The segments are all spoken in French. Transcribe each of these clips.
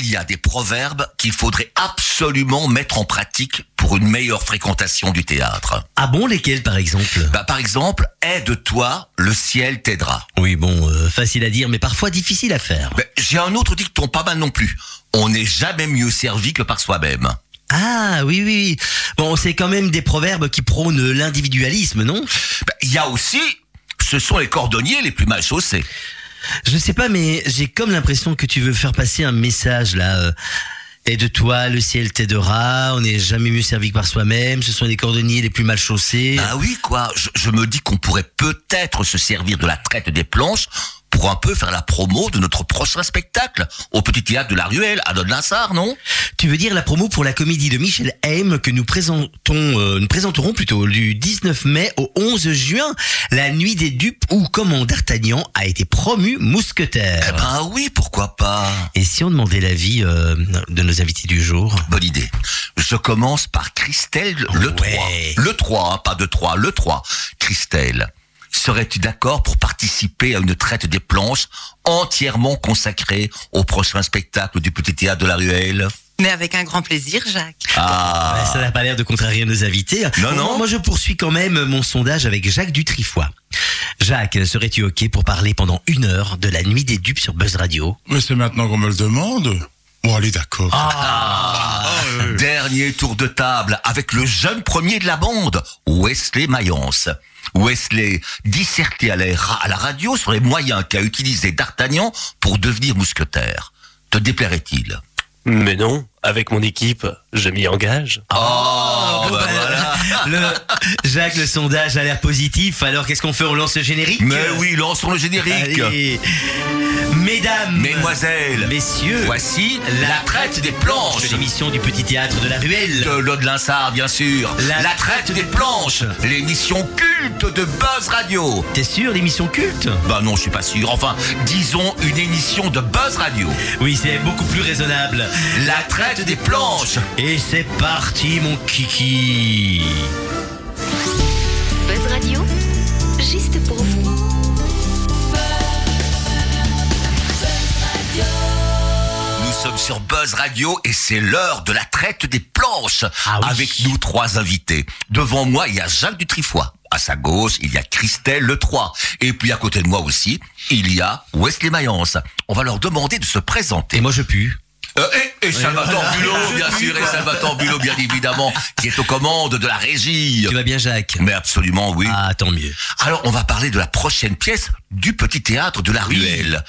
il y a des proverbes qu'il faudrait absolument mettre en pratique pour une meilleure fréquentation du théâtre. Ah bon, lesquels par exemple? Bah, par exemple, aide-toi, le ciel t'aidera. Oui, bon, euh, facile à dire, mais parfois difficile à faire. Ben, J'ai un autre dicton, pas mal non plus. On n'est jamais mieux servi que par soi-même. Ah oui, oui, oui. Bon, c'est quand même des proverbes qui prônent l'individualisme, non? Ben, Il y a aussi, ce sont les cordonniers les plus mal chaussés. Je sais pas, mais j'ai comme l'impression que tu veux faire passer un message là. Euh, Aide-toi, le ciel t'aidera, on n'est jamais mieux servi que par soi-même, ce sont les cordonniers les plus mal chaussés. Ah oui, quoi. Je me dis qu'on pourrait peut-être se servir de la traite des planches pour un peu faire la promo de notre prochain spectacle au Petit Théâtre de la Ruelle à Donne-Linsard, non? Tu veux dire la promo pour la comédie de Michel Haim que nous présentons, euh, nous présenterons plutôt du 19 mai au 11 juin, la nuit des dupes où comment D'Artagnan a été promu mousquetaire. Eh ben oui, pourquoi pas? Et si on demandait l'avis euh, de nos invités du jour? Bonne idée. Je commence par Christelle le Ouais. 3. Le 3, hein, pas de 3, le 3. Christelle, serais-tu d'accord pour participer à une traite des planches entièrement consacrée au prochain spectacle du Petit Théâtre de la Ruelle? Mais avec un grand plaisir, Jacques. Ah, Ça n'a pas l'air de contrarier nos invités. Non, non. Moi, je poursuis quand même mon sondage avec Jacques Dutrifoy. Jacques, serais-tu OK pour parler pendant une heure de la nuit des dupes sur Buzz Radio? Mais c'est maintenant qu'on me le demande. Bon, allez, d'accord. Ah, Dernier tour de table avec le jeune premier de la bande, Wesley Mayence. Wesley, disserté à la, à la radio sur les moyens qu'a utilisé D'Artagnan pour devenir mousquetaire. Te déplairait-il? Mais non, avec mon équipe, je m'y engage. Oh, bah voilà. Le- Jacques, le sondage a l'air positif. Alors, qu'est-ce qu'on fait? On lance le générique? Mais oui, lançons le générique. Allez. Mesdames, Mesdemoiselles, messieurs, voici la traite des planches. de l'émission du Petit Théâtre de la Ruelle. De Lode Linsard, bien sûr. La- La... traite des planches. L'émission culte de Buzz Radio. T'es sûr, l'émission culte? Bah non, je suis pas sûr. Enfin, disons une émission de Buzz Radio. Oui, c'est beaucoup plus raisonnable. La traite des planches. Et c'est parti, mon kiki. Buzz Radio, juste pour vous. Nous sommes sur Buzz Radio et c'est l'heure de la traite des planches. Ah oui. Avec nous trois invités. Devant moi, il y a Jacques Dutrifoy. À sa gauche, il y a Christelle Le 3. Et puis à côté de moi aussi, il y a Wesley Mayence. On va leur demander de se présenter. Et moi, je pue. Euh, et, et Salvatore voilà. Bulot, bien sûr, et Salvatore Bulot, bien évidemment, qui est aux commandes de la régie. Tu vas bien, Jacques? Mais absolument, oui. Ah, tant mieux. Alors, on va parler de la prochaine pièce du Petit Théâtre de la Ruelle.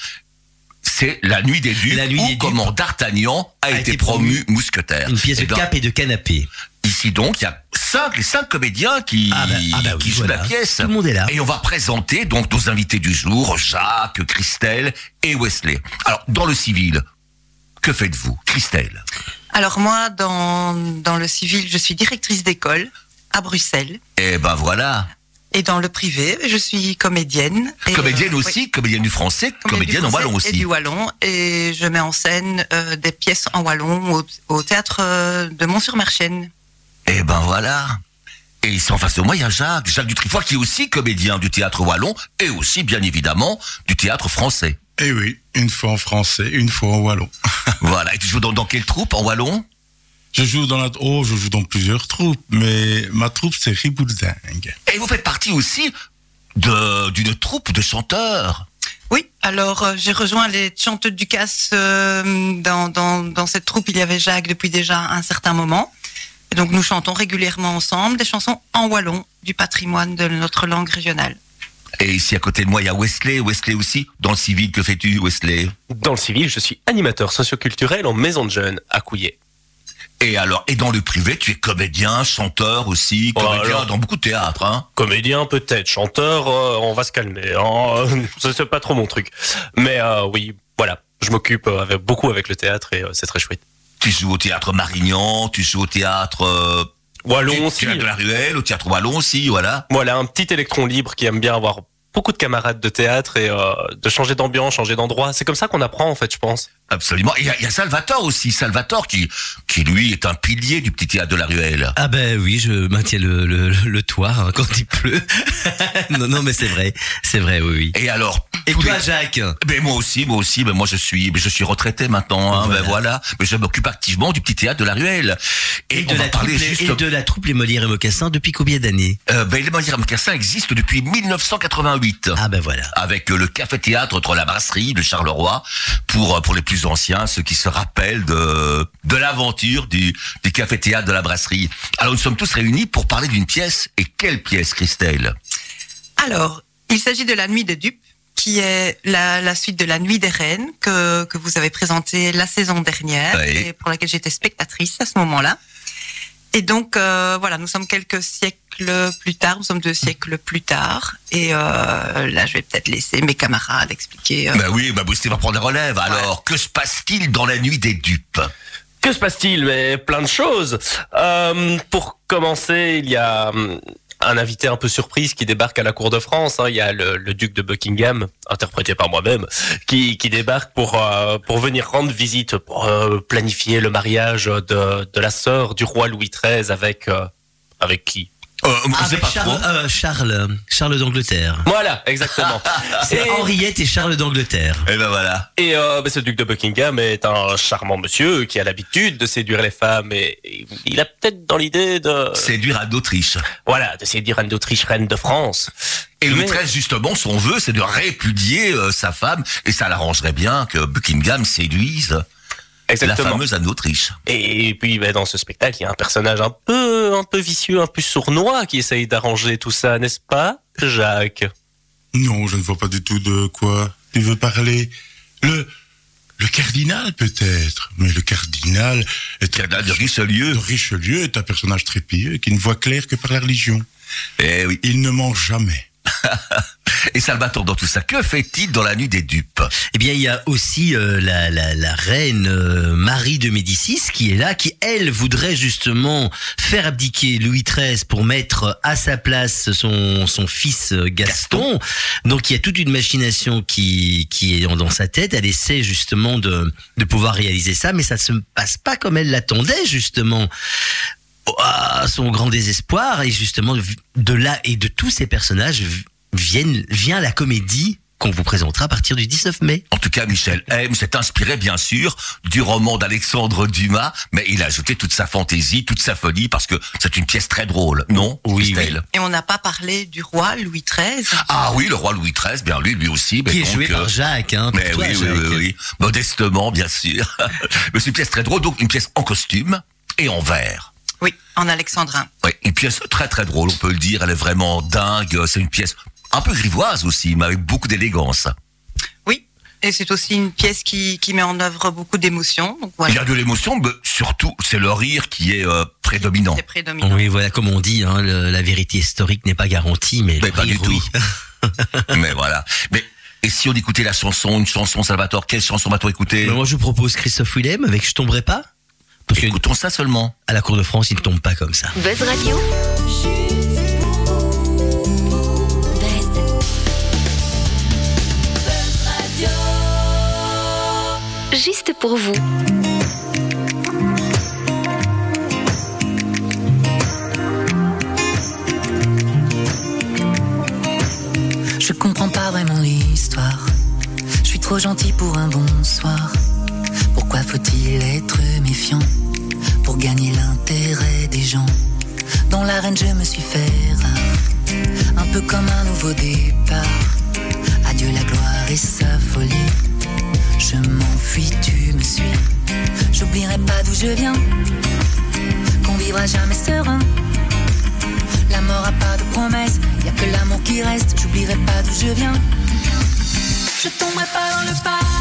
C'est La Nuit des Dupes, La Nuit où des comment D'Artagnan a, A été, été promu mousquetaire. Une pièce Eh de ben, cap et de canapé. Ici donc, il y a cinq, les cinq comédiens qui, Ah bah- ah bah oui, qui jouent voilà. la pièce. Tout le monde est là. Et on va présenter donc nos invités du jour, Jacques, Christelle et Wesley. Alors, dans le civil, que faites-vous, Christelle? Alors moi, dans, dans le civil, je suis directrice d'école à Bruxelles. Eh ben voilà, Et dans le privé, je suis comédienne. Et, comédienne euh, aussi, oui, comédienne du français, comédienne du en wallon Et aussi. du wallon. Et je mets en scène euh, des pièces en wallon au, au théâtre euh, de Mont-sur-Marchienne. Eh ben voilà. Et ici en face de moi, il y a Jacques, Jacques Dutrifoy, qui est aussi comédien du théâtre wallon et aussi, bien évidemment, du théâtre français. Eh oui, une fois en français, une fois en wallon. Voilà. Et tu joues dans, dans quelle troupe en wallon? Je joue dans la, oh, je joue dans plusieurs troupes, mais ma troupe c'est Ribouldingue. Et vous faites partie aussi de d'une troupe de chanteurs? Oui, alors euh, j'ai rejoint les chanteuses du Casse euh, dans, dans, dans cette troupe. Il y avait Jacques depuis déjà un certain moment. Et donc nous chantons régulièrement ensemble des chansons en wallon du patrimoine de notre langue régionale. Et ici à côté de moi, il y a Wesley. Wesley aussi, dans le civil, que fais-tu, Wesley? Dans le civil, je suis animateur socioculturel en maison de jeunes à Couillet. Et alors, et dans le privé, tu es comédien, chanteur aussi, Oh, comédien alors. dans beaucoup de théâtres, hein? Comédien peut-être, chanteur, euh, on va se calmer. Hein Ça, c'est pas trop mon truc. Mais euh, oui, voilà, je m'occupe euh, avec, beaucoup avec le théâtre et c'est très chouette. Tu joues au théâtre Marignan, tu joues au théâtre Wallon aussi. théâtre de la Ruelle, Wallon aussi, voilà. Voilà, un petit électron libre qui aime bien avoir beaucoup de camarades de théâtre et euh, de changer d'ambiance, changer d'endroit. C'est comme ça qu'on apprend en fait, je pense. Absolument. Et il y, a- il y a Salvatore aussi, Salvatore qui, qui lui est un pilier du petit théâtre de la Ruelle. Ah ben oui, je maintiens le, le, le toit hein, quand il pleut. non, non, mais c'est vrai, c'est vrai, oui, oui. Et alors Et toi, les- Jacques Ben moi aussi, moi aussi, ben moi je suis, je suis retraité maintenant, hein, Voilà. ben voilà. Mais je m'occupe activement du petit théâtre de la Ruelle. Et, et de, la troupe, parler juste. et de la troupe Les Molières et Mocassins depuis combien d'années? Euh, ben les Molières Mocassin existe depuis 1988. Ah ben voilà. Avec le café-théâtre entre la brasserie de Charleroi pour euh, pour les plus anciens, ceux qui se rappellent de de l'aventure du du café-théâtre de la brasserie. Alors nous sommes tous réunis pour parler d'une pièce. Et quelle pièce, Christelle? Alors, il s'agit de La Nuit des Dupes, qui est la, la suite de La Nuit des Reines, que, que vous avez présentée la saison dernière, Oui. et pour laquelle j'étais spectatrice à ce moment-là. Et donc, euh, voilà, nous sommes quelques siècles plus tard, nous sommes deux siècles plus tard, et euh, là, je vais peut-être laisser mes camarades expliquer. euh, Ben oui, ben Boosté va prendre la relève. Alors, que se passe-t-il dans la nuit des dupes? Que se passe-t-il? Mais plein de choses. Euh, pour commencer, il y a hum, un invité un peu surprise qui débarque à la cour de France. hein. Il y a le, le duc de Buckingham, interprété par moi-même, qui, qui débarque pour euh, pour venir rendre visite, pour euh, planifier le mariage de, de la sœur du roi Louis XIII avec euh, avec qui? Euh, je sais Avec pas Charles, euh, Charles, Charles d'Angleterre. Voilà, exactement. C'est Et- Henriette et Charles d'Angleterre. Et ben voilà. Et euh, bah, ce duc de Buckingham est un charmant monsieur qui a l'habitude de séduire les femmes et, il a peut-être dans l'idée de Séduire Anne d'Autriche. voilà de séduire Anne d'Autriche reine de France. Et Louis XIII, justement, son vœu, c'est de répudier euh, sa femme, et ça l'arrangerait bien que Buckingham séduise la Exactement. fameuse Anne d'Autriche. Et puis bah, dans ce spectacle, il y a un personnage un peu un peu vicieux, un peu sournois qui essaye d'arranger tout ça, n'est-ce pas, Jacques? Non, je ne vois pas du tout de quoi tu veux parler. Le, le cardinal peut-être, mais le cardinal est Cardinal de Richelieu. de Richelieu est un personnage très pieux qui ne voit clair que par la religion. Eh oui. Il ne ment jamais. Et Salvatore, dans tout ça, que fait-il dans la nuit des dupes? Eh bien, il y a aussi euh, la, la, la reine euh, Marie de Médicis qui est là, qui elle voudrait justement faire abdiquer Louis XIII pour mettre à sa place son, son fils euh, Gaston. Donc il y a toute une machination qui, qui est dans- sa tête. Elle essaie justement de, de pouvoir réaliser ça, mais ça se passe pas comme elle l'attendait justement. À son grand désespoir et justement de là et de tous ces personnages viennent vient la comédie qu'on vous présentera à partir du 19 mai. En tout cas, Michel M s'est inspiré, bien sûr, du roman d'Alexandre Dumas, mais il a ajouté toute sa fantaisie, toute sa folie, parce que c'est une pièce très drôle, non Oui, Christelle? Et on n'a pas parlé du roi Louis XIII. Ah oui, le roi Louis XIII, bien lui, lui aussi. mais qui est donc, joué euh, par Jacques, hein, Mais toi, oui, oui, Jacques. oui, oui, modestement, bien sûr. Mais c'est une pièce très drôle, donc une pièce en costume et en verre. Oui, en alexandrin. Oui, une pièce très très drôle, on peut le dire. Elle est vraiment dingue. C'est une pièce un peu grivoise aussi, mais avec beaucoup d'élégance. Oui, et c'est aussi une pièce qui, qui met en œuvre beaucoup d'émotions. Il y a de l'émotion, mais surtout, c'est le rire qui est euh, prédominant. c'est prédominant. Oui, voilà, comme on dit, hein, le- la vérité historique n'est pas garantie, mais, Mais le pas rire, du tout. oui. mais voilà. Mais et si on écoutait la chanson, une chanson Salvatore, quelle chanson va-t-on écouter? Mais moi, je vous propose Christophe Willem avec Je tomberai pas. Parce Écoutons ça seulement. la Cour de France, il ne tombe pas comme ça. Buzz Radio. Juste pour vous. Je comprends pas vraiment l'histoire. Je suis trop gentil pour un bonsoir. Pourquoi faut-il être méfiant pour gagner l'intérêt des gens? Dans l'arène, je me suis fait rare, un peu comme un nouveau départ. Adieu la gloire et sa folie. Je m'enfuis, tu me suis. J'oublierai pas d'où je viens, qu'on vivra jamais serein. La mort a pas de promesse, y a que l'amour qui reste. J'oublierai pas d'où je viens. Je tomberai pas dans le panneau,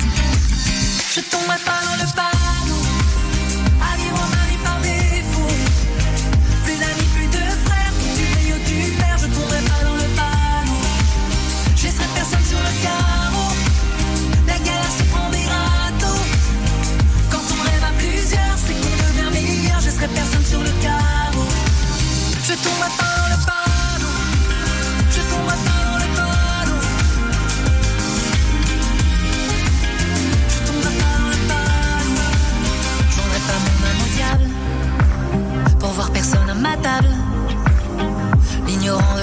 Je tomberai pas dans le panneau. À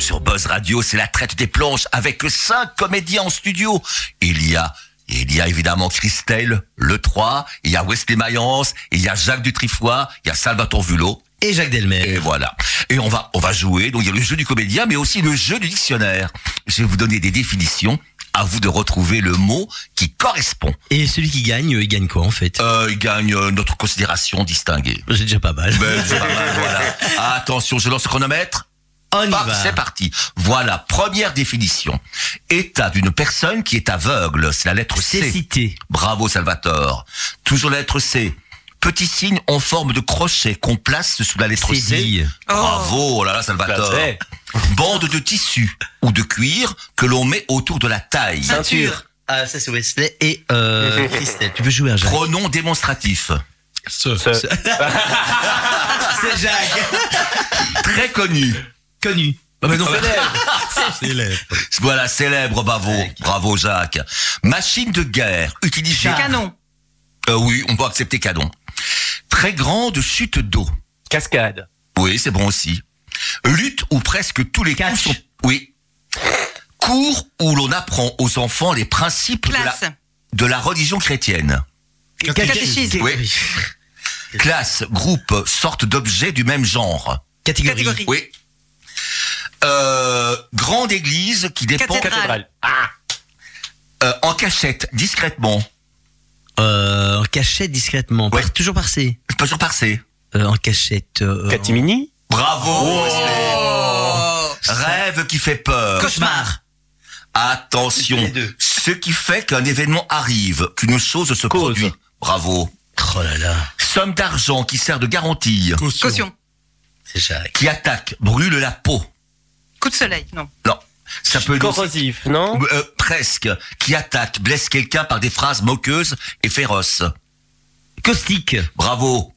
Sur Buzz Radio, c'est la traite des planches avec cinq comédiens en studio. Il y a, il y a évidemment Christelle, le 3, il y a Wesley Mayence, il y a Jacques Dutrifoy, il y a Salvatore Vulot. Et Jacques Delmer. Et voilà. Et on va, on va jouer. Donc il y a le jeu du comédien, mais aussi le jeu du dictionnaire. Je vais vous donner des définitions. À vous de retrouver le mot qui correspond. Et celui qui gagne, il gagne quoi en fait? Euh, il gagne euh, notre considération distinguée. C'est déjà pas mal. Ben, pas mal, voilà. Attention, je lance le chronomètre. On y Paf, va. c'est parti. Voilà, première définition. État d'une personne qui est aveugle, c'est la lettre C. Cécité. Bravo Salvatore. Toujours la lettre C. Petit signe en forme de crochet qu'on place sous la lettre C. Bravo, oh là là Salvatore. Bande de tissu ou de cuir que l'on met autour de la taille. Ceinture. Ah, ça c'est Wesley et euh, Christelle. Tu peux jouer un Jacques. Pronom démonstratif. Ce. Ce- C'est Jacques. Très connu. Connu. Ah bah non, Célèbre. Voilà, célèbre, bravo. Bravo Jacques. Machine de guerre utilisée. Char. Canon. Euh, oui, on peut accepter canon. Très grande chute d'eau. Cascade. Oui, c'est bon aussi. Lutte où presque tous les coups Catch. sont... Oui. Cours où l'on apprend aux enfants les principes de la, Classe. de la religion chrétienne. Catéchisme. Oui. Classe, groupe, sorte d'objets du même genre. Catégorie. Catégorie. Oui. Euh, grande église qui dépend Cathédrale. Cathédrale. euh, en cachette, discrètement. Euh, en cachette discrètement. Par- toujours par C. Toujours par C. Euh, en cachette. euh, Catimini. Bravo. Wesley. Rêve qui fait peur. Cauchemar. Attention. Les deux. Ce qui fait qu'un événement arrive, qu'une chose se Cause. produit. Bravo. Oh là là. Somme d'argent qui sert de garantie. Caution. Caution. C'est Jacques. Qui attaque, brûle la peau. Coup de soleil. Non. Non. Ça peut Corrosif, non Euh, presque. Qui attaque, blesse quelqu'un par des phrases moqueuses et féroces. Caustique. Bravo.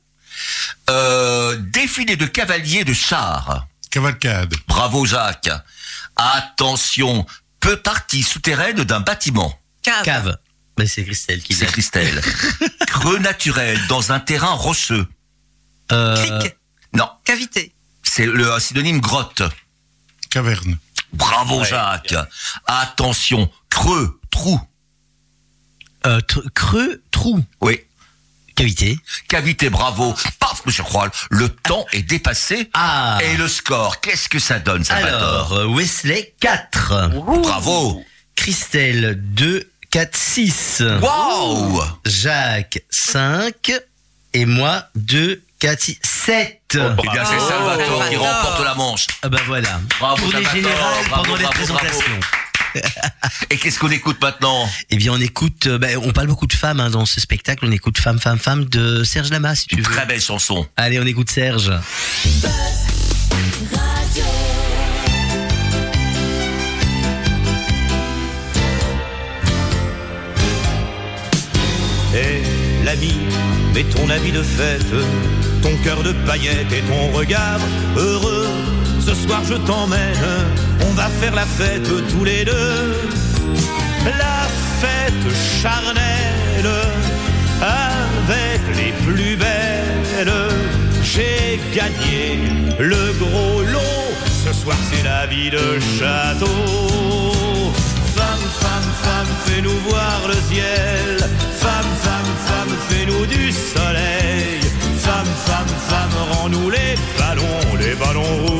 Euh, défilé de cavaliers de chars. Cavalcade. Bravo Jacques. Attention, peu partie souterraine d'un bâtiment. Cave. Cave. Mais c'est Christelle qui C'est. Christelle. Creux naturel dans un terrain rocheux. Euh, Cric. Non, Cavité. c'est le synonyme grotte. Caverne. Bravo Ouais, Jacques. Attention, creux, trou. euh, tr- creux, trou. Oui. Cavité. Cavité, bravo. Paf, monsieur Croal, le temps est dépassé. Ah. Et le score, qu'est-ce que ça donne, ça Alors, euh, Wesley 4. Bravo. Christelle 2, 4, 6. Wow. Jacques 5. Et moi 2, 4, 6, 7. Oh, eh bien, c'est Salvatore oh, qui remporte la manche. Ah bah voilà. Bravo, Pour les générales pendant les présentations. Et qu'est-ce qu'on écoute maintenant? Eh bien, on écoute. Euh, bah, on parle beaucoup de femmes hein, dans ce spectacle. On écoute Femme, Femme, Femme de Serge Lama, si tu veux. Très belle chanson. Allez, on écoute Serge. Eh, l'ami, mets ton habit de fête ton cœur de paillettes et ton regard heureux. Ce soir je t'emmène, on va faire la fête tous les deux. La fête charnelle avec les plus belles. J'ai gagné le gros lot. Ce soir c'est la vie de château. Femme, femme, femme, fais-nous voir le ciel. Femme, femme, femme, fais-nous du soleil. Femme, femme, rends-nous les ballons, les ballons rouges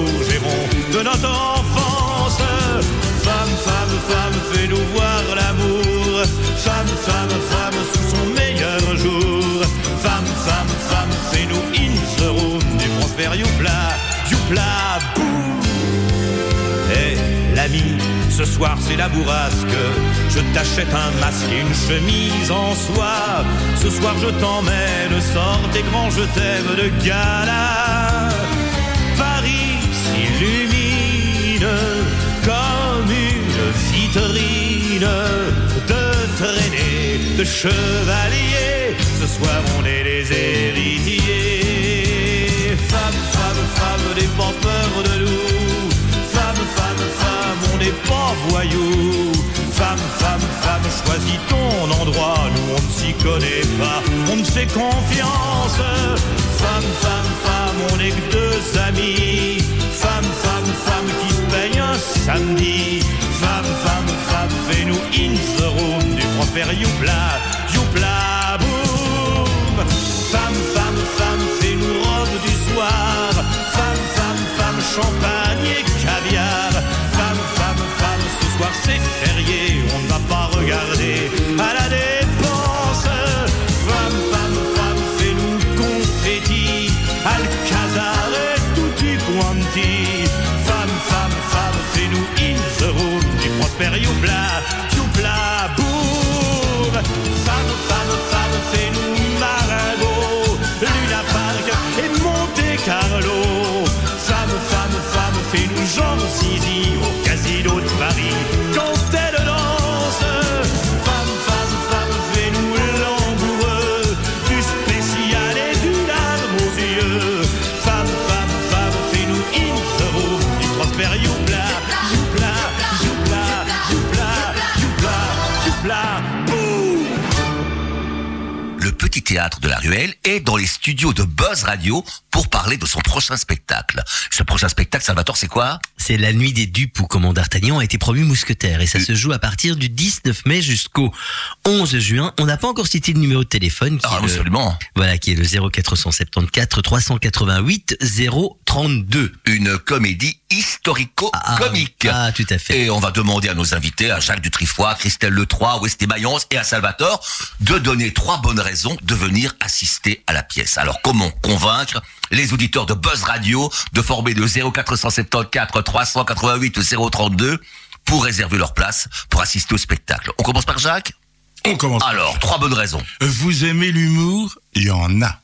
ce soir c'est la bourrasque. Je t'achète un masque et une chemise en soie. Ce soir je t'emmène, sors tes grands je t'aime de gala. Paris s'illumine comme une vitrine de traînée de chevaliers. Ce soir on est les héritiers. Femme, femme, femme, n'aie pas peur de nous. Confiance. Femme, femme, femme, on n'est que deux amis. Femme, femme, femme, qui se peigne un samedi. Femme, femme, femme, fais-nous in the du Prosper Youpla, Youpla, boum. Femme, femme, femme, fais-nous robe du soir. Femme, femme, femme, champagne et caviar. Femme, femme, femme, ce soir c'est férié, on ne va pas regarder à théâtre de la Ruelle est dans les studios de Buzz Radio pour parler de son prochain spectacle. Ce prochain spectacle, Salvatore, c'est quoi? C'est la nuit des dupes où comment d'Artagnan a été promu mousquetaire et ça se joue à partir du 19 mai jusqu'au 11 juin. On n'a pas encore cité le numéro de téléphone qui, Ah, est, le, absolument. voilà, qui est le 0474 388 032. Une comédie historico-comique. Ah, tout à fait. Et on va demander à nos invités, à Jacques Dutrifoy, à Christelle Letroy, Westé Mayence et à Salvatore, de donner trois bonnes raisons de venir assister à la pièce. Alors, comment convaincre les auditeurs de Buzz Radio de former le 0474 388 032 pour réserver leur place pour assister au spectacle? On commence par Jacques? On commence. Alors, trois bonnes raisons. Vous aimez l'humour? Il y en a.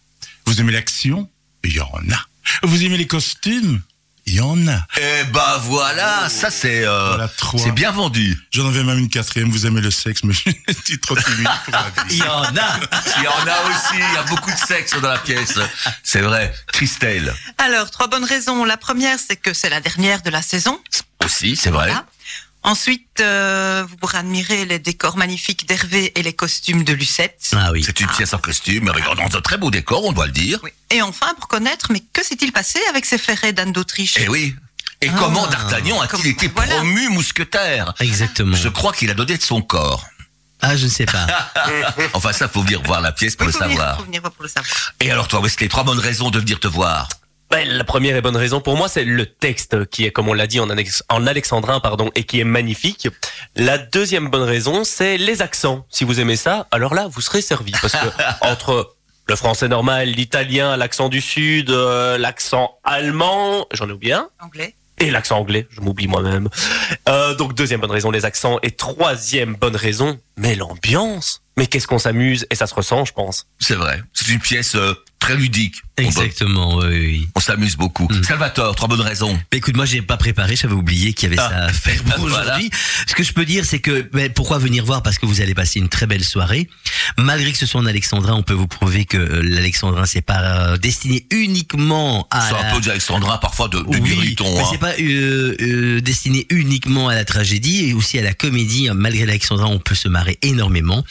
Vous aimez l'action? Il y en a. Vous aimez les costumes? Il y en a. Eh ben voilà, ça c'est euh, Voilà, trois. c'est bien vendu. J'en avais même une quatrième. Vous aimez le sexe, mais je suis trop timide pour la Il y en a Il y en a aussi, il y a beaucoup de sexe dans la pièce. C'est vrai. Christelle Alors, trois bonnes raisons. La première, c'est que c'est la dernière de la saison. aussi, c'est vrai. Voilà. Ensuite, euh, vous pourrez admirer les décors magnifiques d'Hervé et les costumes de Lucette. Ah oui. C'est une pièce en costume avec dans un très beau décor, on doit le dire. Oui. Et enfin, pour connaître, mais que s'est-il passé avec ces ferrets d'Anne d'Autriche? Et oui. Et Ah. comment D'Artagnan a-t-il Comme- été voilà. promu mousquetaire? Exactement. Je crois qu'il a donné de son corps. Ah, je ne sais pas. Enfin, ça, faut venir voir la pièce pour Oui, le faut venir- savoir. faut venir voir pour le savoir. Et alors, toi, Wesley, trois bonnes raisons de venir te voir. Ben, la première et bonne raison pour moi, c'est le texte qui est, comme on l'a dit, en, alex- en alexandrin, pardon, et qui est magnifique. La deuxième bonne raison, c'est les accents. Si vous aimez ça, alors là, vous serez servi. Parce que entre le français normal, l'italien, l'accent du sud, euh, l'accent allemand, j'en ai oublié un, Anglais. et l'accent anglais, je m'oublie moi-même. Euh, donc deuxième bonne raison, les accents. Et troisième bonne raison, mais l'ambiance. Mais qu'est-ce qu'on s'amuse, et ça se ressent, je pense. C'est vrai. C'est une pièce euh, très ludique. Exactement, oui, oui. On s'amuse beaucoup. Mm. Salvatore, trois bonnes raisons. Bah, écoute, moi j'ai pas préparé, j'avais oublié qu'il y avait Ah. ça à faire pour Voilà. aujourd'hui. Ce que je peux dire, c'est que bah, pourquoi venir voir? Parce que vous allez passer une très belle soirée. Malgré que ce soit en alexandrin, on peut vous prouver que euh, l'alexandrin c'est pas euh, destiné uniquement à C'est un peu d'Alexandrin, parfois de, de oui, mais hein. c'est pas euh, euh, destiné uniquement à la tragédie et aussi à la comédie. Malgré l'Alexandrin, on peut se marrer énormément.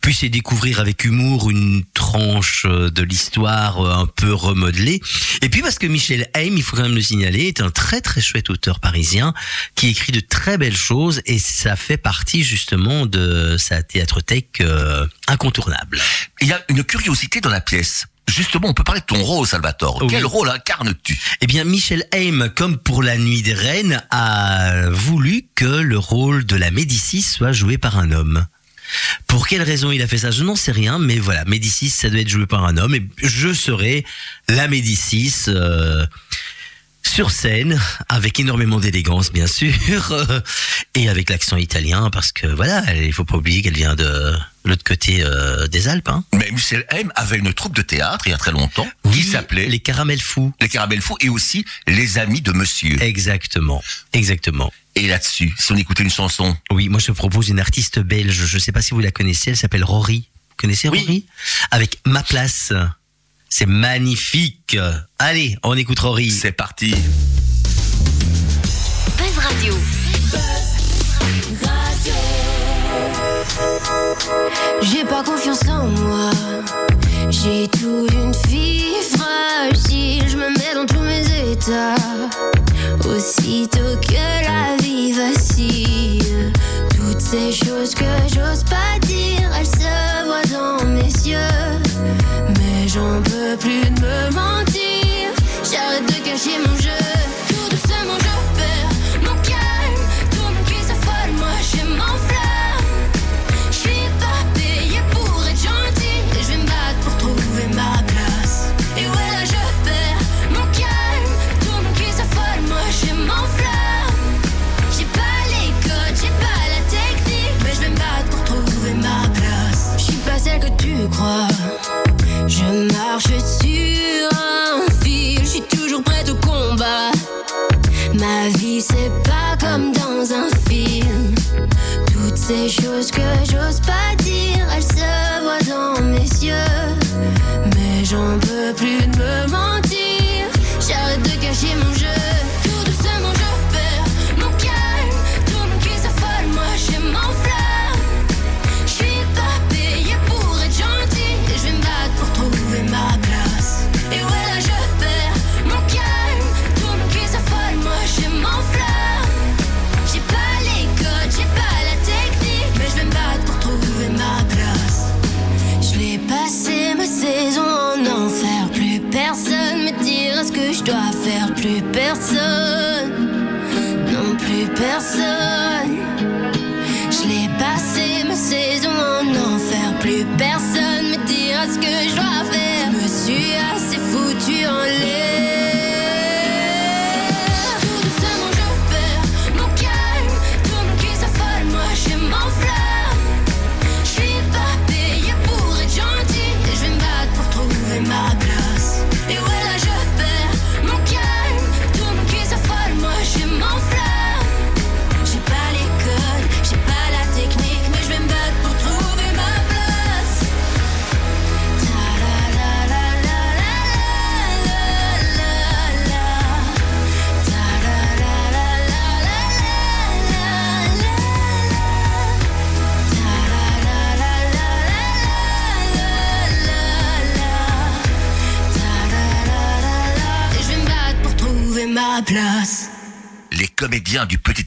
Puis c'est découvrir avec humour une tranche de l'histoire un peu remodelée. Et puis parce que Michel Haim, il faut quand même le signaler, est un très très chouette auteur parisien qui écrit de très belles choses et ça fait partie justement de sa théâtrothèque euh, incontournable. Il y a une curiosité dans la pièce. Justement, on peut parler de ton rôle, Salvatore. Oui. Quel rôle incarnes-tu? Eh bien, Michel Haim, comme pour la Nuit des Reines, a voulu que le rôle de la Médicis soit joué par un homme. Pour quelle raison il a fait ça Je n'en sais rien, mais voilà, Médicis, ça doit être joué par un homme, et je serai la Médicis euh, sur scène, avec énormément d'élégance, bien sûr, et avec l'accent italien, parce que voilà, il faut pas oublier qu'elle vient de l'autre côté euh, des Alpes. Hein. Mais Michel Haim avait une troupe de théâtre il y a très longtemps qui s'appelait les les... Caramels Fous. Caramels Fous et aussi Les Amis de Monsieur. Exactement, exactement. Et là-dessus, si on écoutait une chanson, Oui, moi je propose une artiste belge. Je ne sais pas si vous la connaissez. Elle s'appelle Rory. Vous connaissez Oui. Rory? Avec Ma Place. C'est magnifique. Allez, on écoute Rory. c'est parti. Buzz Radio. J'ai pas confiance en moi. J'ai tout d'une fille fragile. Je me mets dans tous mes états. Aussitôt que la vie vacille, toutes ces choses que j'ose pas dire, elles se voient dans mes yeux. J'en peux plus de me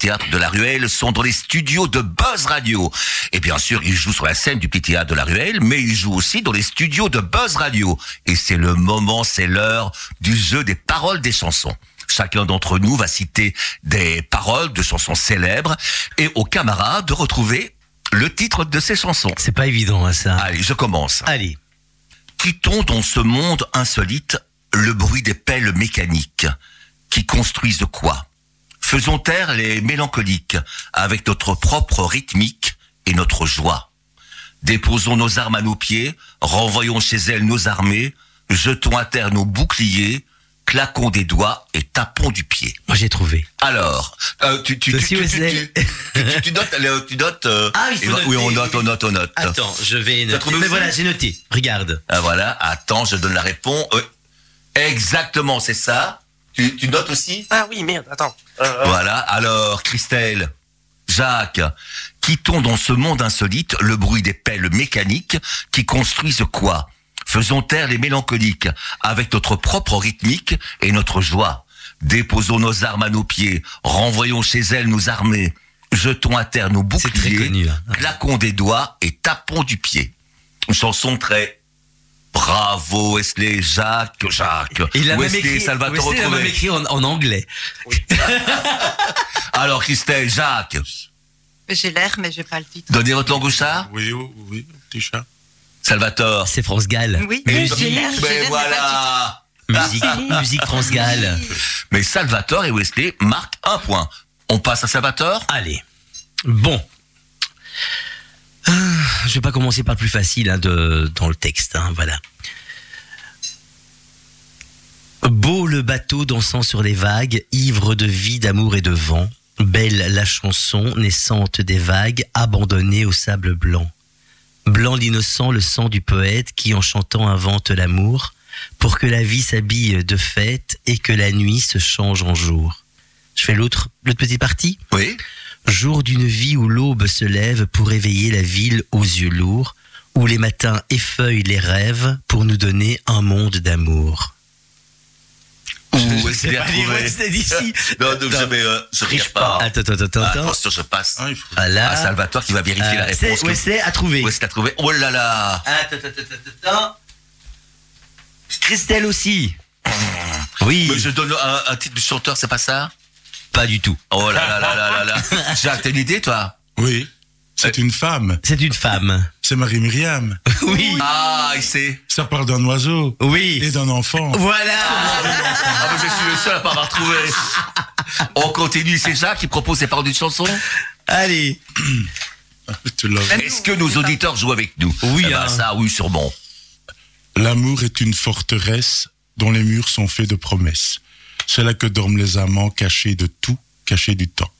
Théâtre de la Ruelle sont dans les studios de Buzz Radio. Et bien sûr, ils jouent sur la scène du Petit Théâtre de la Ruelle, mais ils jouent aussi dans les studios de Buzz Radio. Et c'est le moment, c'est l'heure du jeu des paroles des chansons. Chacun d'entre nous va citer des paroles de chansons célèbres et aux camarades de retrouver le titre de ces chansons. C'est pas évident, hein, ça. Allez, je commence. Allez. Quittons dans ce monde insolite le bruit des pelles mécaniques qui construisent quoi? Faisons taire les mélancoliques avec notre propre rythmique et notre joie. Déposons nos armes à nos pieds, renvoyons chez elles nos armées, jetons à terre nos boucliers, claquons des doigts et tapons du pied. Moi j'ai trouvé. Alors, euh, tu, tu, tu, tu, notes, allez, tu notes, euh, Ah, il faut et va- oui, on note, on note, on note. Attends, je vais noter. Mais voilà, j'ai noté. Regarde. Ah, voilà, attends, je donne la réponse. Euh, exactement, c'est ça. Tu, tu notes aussi Ah oui, merde, attends. Euh, Voilà, alors, Christelle, Jacques, quittons dans ce monde insolite le bruit des pelles mécaniques qui construisent quoi? Faisons taire les mélancoliques avec notre propre rythmique et notre joie. Déposons nos armes à nos pieds, renvoyons chez elles nos armées, jetons à terre nos boucliers, connu. hein. claquons des doigts et tapons du pied. Une chanson très... Bravo Wesley, Jacques, Jacques. Il même Wesley, écrit, Salvatore Wesley l'a même écrit en, en anglais. Alors Christelle, Jacques, J'ai l'air, mais j'ai pas le titre. donnez votre langue au chat. Oui, oui, oui, petit chat. Salvatore. C'est France Gall. Oui, Musique, j'ai l'air, Mais mais voilà. musique, musique France Gall. Mais Salvatore et Wesley marquent un point. On passe à Salvatore Allez. Bon. Ah, Je vais pas commencer par le plus facile hein, de, dans le texte. hein, voilà. Beau le bateau dansant sur les vagues, ivre de vie, d'amour et de vent. Belle la chanson naissante des vagues, abandonnée au sable blanc. Blanc l'innocent, le sang du poète qui en chantant invente l'amour, pour que la vie s'habille de fête et que la nuit se change en jour. Je fais l'autre, l'autre petite partie? Oui. Jour d'une vie où l'aube se lève pour éveiller la ville aux yeux lourds, où les matins effeuillent les rêves pour nous donner un monde d'amour. Ou Wesley a trouvé. c'est d'ici. Non, non, je, mais, euh, je triche pas. Attends, attends, attends, Ah, attends. Attention, je passe. Ah, il faut. Voilà. À Salvatore qui va vérifier la c'est- réponse. Wesley a trouvé. Wesley a trouvé. Oh là là. Attends, attends, attends, attends. Christelle aussi. Oui, Mais je donne un, un titre du chanteur, c'est pas ça? Pas du tout. Oh là là là là là là. Jacques, t'as une idée, toi? Oui, c'est une femme. C'est une femme. C'est Marie-Myriam. Oui, Ah, il sait. Ça parle d'un oiseau oui. et d'un enfant. Voilà. Ah, mais je suis le seul à pas avoir trouvé. On continue, c'est Jacques qui propose ses paroles d'une chanson. Allez. Vu. Est-ce que nos auditeurs jouent avec nous? Oui, Eh ben, hein. ça, oui, sûrement. L'amour est une forteresse dont les murs sont faits de promesses. C'est là que dorment les amants cachés de tout, cachés du temps.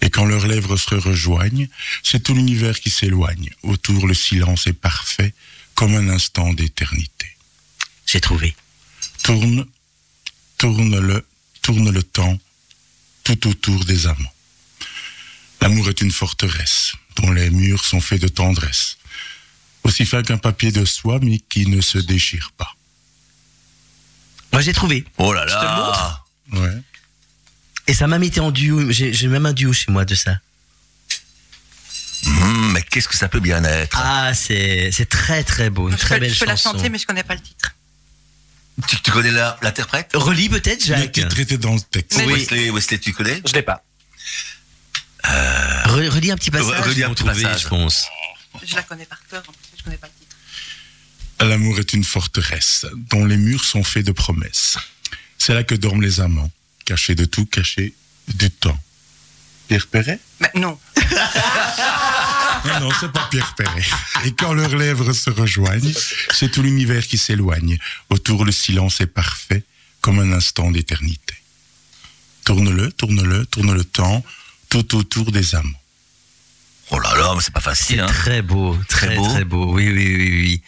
Et quand leurs lèvres se rejoignent, c'est tout l'univers qui s'éloigne. Autour, le silence est parfait, comme un instant d'éternité. J'ai trouvé. Tourne, tourne le, tourne le temps, tout autour des amants. L'amour est une forteresse, dont les murs sont faits de tendresse. Aussi fin qu'un papier de soie, mais qui ne se déchire pas. Moi j'ai trouvé. Oh là Je te là. montre Ouais. Et ça m'a mis en duo. J'ai j'ai même un duo chez moi de ça. Hum, mais qu'est-ce que ça peut bien être Ah, c'est c'est très très beau, une Je très peux, belle je peux la chanter, mais je connais pas le titre. tu, tu connais la- l'interprète Relis peut-être, Le Jacques. titre était dans le texte. Mais- Wesley, Wesley, tu connais? Je l'ai pas. Re- relis un petit passage. Re- relis un petit trouver, passage. je pense. Je la connais par cœur, en plus, je connais pas le titre. L'amour est une forteresse, dont les murs sont faits de promesses. C'est là que dorment les amants, cachés de tout, cachés du temps. Pierre Perret? Mais non. Non, non, c'est pas Pierre Perret. Et quand leurs lèvres se rejoignent, c'est tout l'univers qui s'éloigne. Autour, le silence est parfait, comme un instant d'éternité. Tourne-le, tourne-le, tourne le temps, tout autour des amants. Oh là là, mais c'est pas facile. C'est Hein. très beau, très Très beau. très beau. Oui, oui, oui, oui.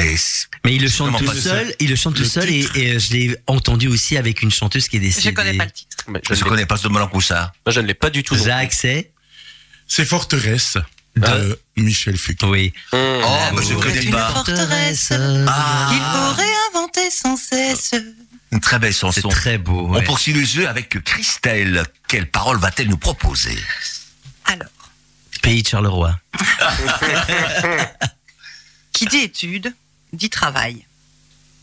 Et c'est- Mais il le chante tout seul. Il le chante tout seul et, euh, je l'ai entendu aussi avec une chanteuse qui est décédée. Je connais pas le titre. Mais je ne connais pas ce de Malancoussa. moi, je ne l'ai pas du tout. Jacques, c'est C'est Forteresse de Michel Foucault. Oui. Hum. Oh, mais je C'est connais une pas. forteresse Ah. qu'il faut réinventer sans cesse. Une très belle C'est chanson. très beau. On poursuit le jeu avec Christelle. Quelle parole va-t-elle nous proposer? Alors, Pays de Charleroi. qui dit études, dit travail.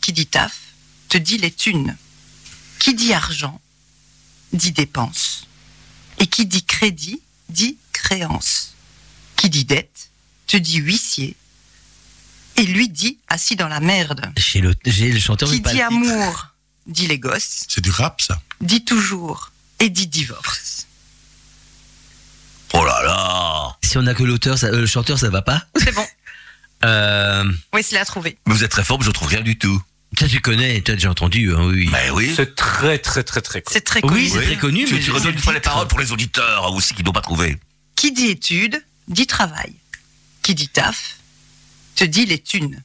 Qui dit taf, te dit les thunes. Qui dit argent, dit dépense. Et qui dit crédit, dit créance. Qui dit dette, te dit huissier. Et lui dit assis dans la merde. J'ai le, j'ai le chanteur. Qui dit le titre. amour, dit les gosses. C'est du rap, ça. Dit toujours et dit divorce. Oh là là Si on a que l'auteur, ça- euh, le chanteur, ça va pas? C'est bon. Euh, Wesley a trouvé. Mais vous êtes très fort, mais je trouve rien du tout. ça tu connais, tu as déjà entendu, hein, oui. Mais oui. C'est très très très très. C'est connu. Oui, c'est très connu, Tu, mais tu c'est redonnes une fois les paroles pour les auditeurs aussi qui n'ont pas trouvé. Qui dit études, dit travail. Qui dit taf, te dit les thunes.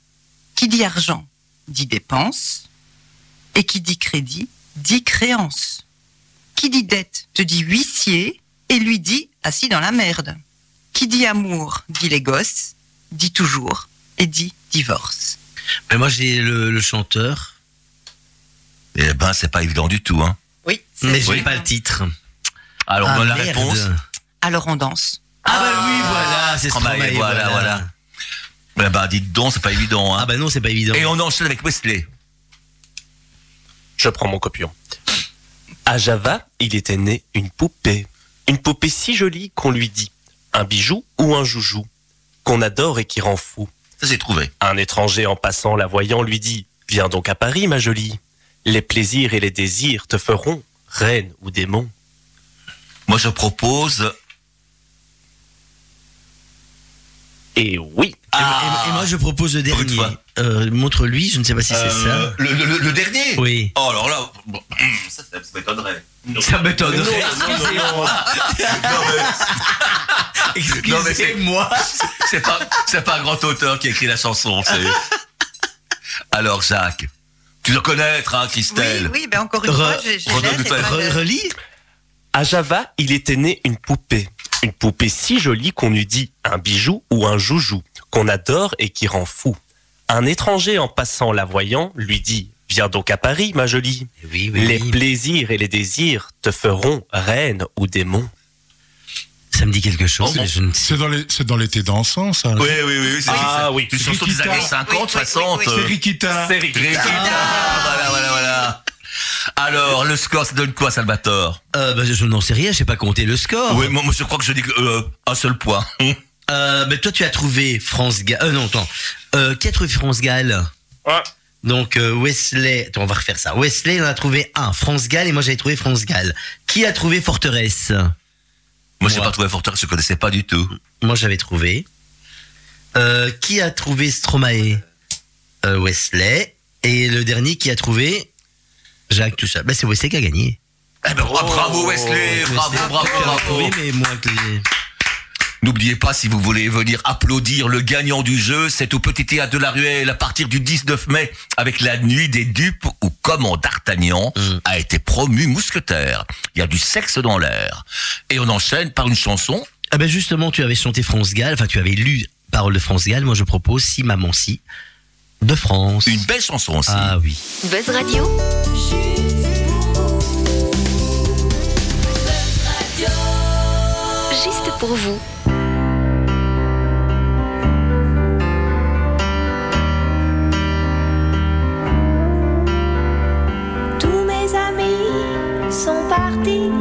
Qui dit argent, dit dépense. Et qui dit crédit, dit créance. Qui dit dette, te dit huissier et lui dit assis dans la merde. Qui dit amour, dit les gosses, dit toujours et dit divorce. Mais moi j'ai le, le chanteur, Eh ben, c'est pas évident du tout. Hein. Oui. mais c'est- j'ai pas le titre. Alors, Ah, on a la merde. réponse. Alors on danse. Ah bah oui, voilà, c'est Ah, bah, Stromae, voilà, voilà. Eh ben, dites donc, c'est pas évident. Hein. Ah bah non, c'est pas évident. Et on enchaîne avec Wesley. Je prends mon copion. À Java, il était né une poupée. Une poupée si jolie qu'on lui dit un bijou ou un joujou, qu'on adore et qui rend fou. Ça, j'ai trouvé. Un étranger en passant la voyant lui dit Viens donc à Paris, ma jolie. Les plaisirs et les désirs te feront reine ou démon. Moi, je propose. Et oui, Et, et- et moi je propose le dernier. Euh, Montre-lui, je ne sais pas si c'est euh, le, le- le- le dernier Oui. Oh, alors là, bon, ça, ça, ça m'étonnerait. Ça m'étonnerait. Non, mais c'est- Excusez-moi. C'est pas, pas un grand auteur qui a écrit la chanson. Alors, Jacques, tu dois connaître, hein, Christelle. Oui, oui, ben encore une Re- fois, j'ai Relis à Java, il était né une poupée. Une poupée si jolie qu'on eût dit un bijou ou un joujou, qu'on adore et qui rend fou. Un étranger en passant la voyant lui dit Viens donc à Paris, ma jolie. Oui, oui. Les oui. plaisirs et les désirs te feront reine ou démon. Ça me dit quelque chose, Oh, mais je ne sais C'est dans les, c'est dans l'été dansant, ça. Oui, oui, oui. c'est- Ah c'est oui. Une chanson des années 50, Oui, oui, 60. oui, oui, oui. euh, Rikita. C'est Rikita. Rikita. Voilà, voilà, voilà. Alors, le score, ça donne quoi, Salvatore Euh, bah, je n'en sais rien, je sais pas compter le score. Oui, moi, moi, je crois que je dis que, euh, un seul point. Euh, mais toi, tu as trouvé France Gall. Euh, non, attends. Euh, qui a trouvé France Gall Ouais. Donc euh, Wesley. Attends, on va refaire ça. Wesley, il en a trouvé un. France Gall et moi j'avais trouvé France Gall. Qui a trouvé Forteresse? Moi, j'ai Moi. pas trouvé Forteresse, je connaissais pas du tout. Moi j'avais trouvé. Euh, qui a trouvé Stromae? Euh, Wesley. Et le dernier qui a trouvé Jacques tout ça. Bah c'est Wesley qui a gagné. Eh ben, bra- bravo, Wesley, bravo, Wesley, bravo, as bravo. trouvé, mais moins que les... N'oubliez pas, si vous voulez venir applaudir le gagnant du jeu, c'est au Petit Théâtre de la Ruelle à partir du 19 mai avec la nuit des dupes où comment D'Artagnan Mm. a été promu mousquetaire. Il y a du sexe dans l'air. Et on enchaîne par une chanson. Ah ben justement, tu avais chanté France Gall, enfin tu avais lu Parole de France Gall. Moi je propose Si Maman Si de France. Une belle chanson aussi. Ah oui. Buzz Radio, juste pour vous. Tous mes amis sont partis,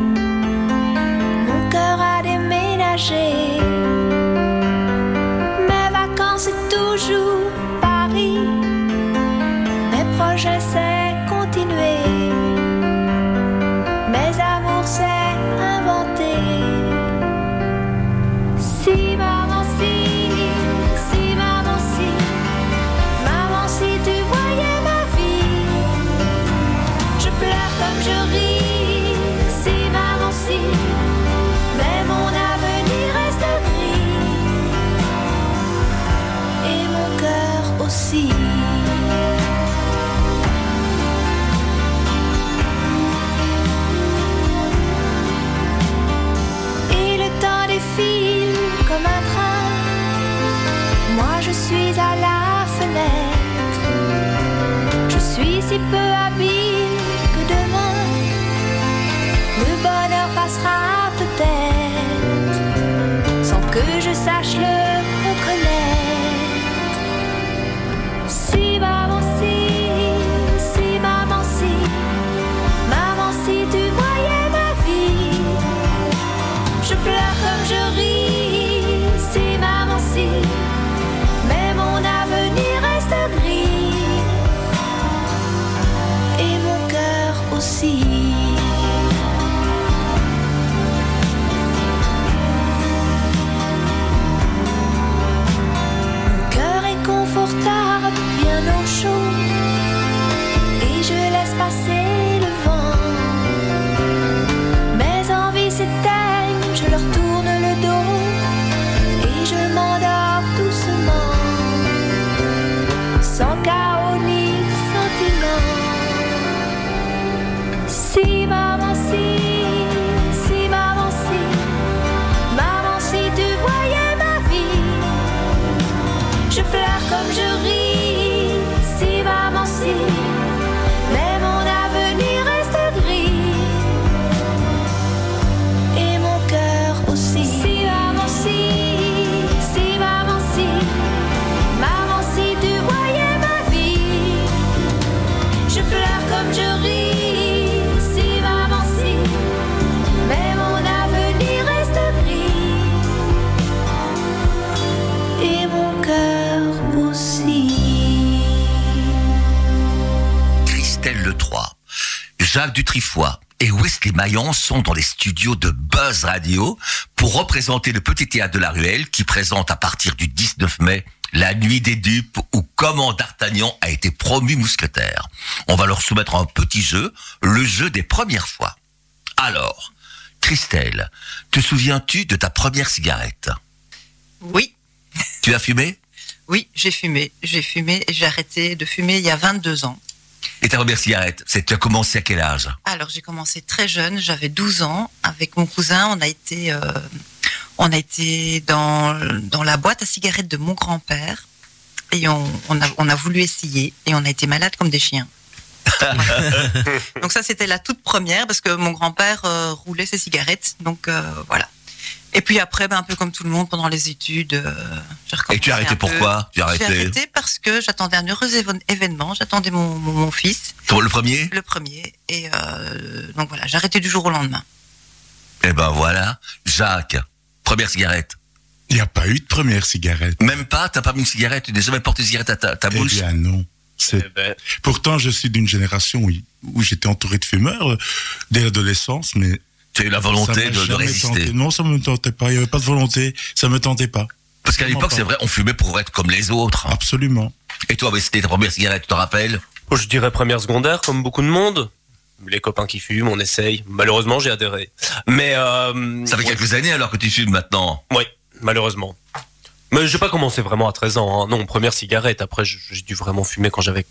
Maillan sont dans les studios de Buzz Radio pour représenter le petit théâtre de la Ruelle qui présente à partir du 19 mai la nuit des dupes où comment D'Artagnan a été promu mousquetaire. On va leur soumettre un petit jeu, le jeu des premières fois. Alors, Christelle, te souviens-tu de ta première cigarette? Oui, Tu as fumé? Oui, j'ai fumé. J'ai fumé et j'ai arrêté de fumer il y a 22 ans. Et ta première cigarette, c'est tu as commencé à quel âge? Alors j'ai commencé très jeune, j'avais 12 ans. Avec mon cousin, on a été, euh, on a été dans, dans la boîte à cigarettes de mon grand-père et on, on, a, on a voulu essayer et on a été malade comme des chiens. donc ça c'était la toute première parce que mon grand-père euh, roulait ses cigarettes. Donc euh, voilà. Et puis après, ben, un peu comme tout le monde pendant les études, euh, j'ai Et tu as arrêté pourquoi J'ai arrêté arrêté parce que j'attendais un heureux événement. J'attendais mon, mon, mon fils, le premier? Le premier. Et euh, donc voilà, j'ai arrêté du jour au lendemain. Eh ben voilà, Jacques, première cigarette. Il n'y a pas eu de première cigarette. Même pas, t'as pas mis une cigarette, tu n'as jamais porté une cigarette à ta, ta Eh bouche? bien non. C'est- Eh ben, Pourtant, je suis d'une génération où, où j'étais entouré de fumeurs euh, dès l'adolescence, mais Tu as eu la volonté de, résister. tenté. Non, ça me tentait pas. Il n'y avait pas de volonté. Ça me tentait pas. Parce qu'à l'époque, c'est vrai, on fumait pour être comme les autres. Absolument. Et toi, c'était ta première cigarette, tu te rappelles oh, je dirais première secondaire, comme beaucoup de monde. Les copains qui fument, on essaye. Malheureusement, j'ai adhéré. Mais euh, Ça fait ouais, quelques années alors que tu fumes maintenant. Oui, malheureusement. Mais j'ai pas commencé vraiment à 13 ans. hein. Non, première cigarette. Après, j'ai j'ai dû vraiment fumer quand j'avais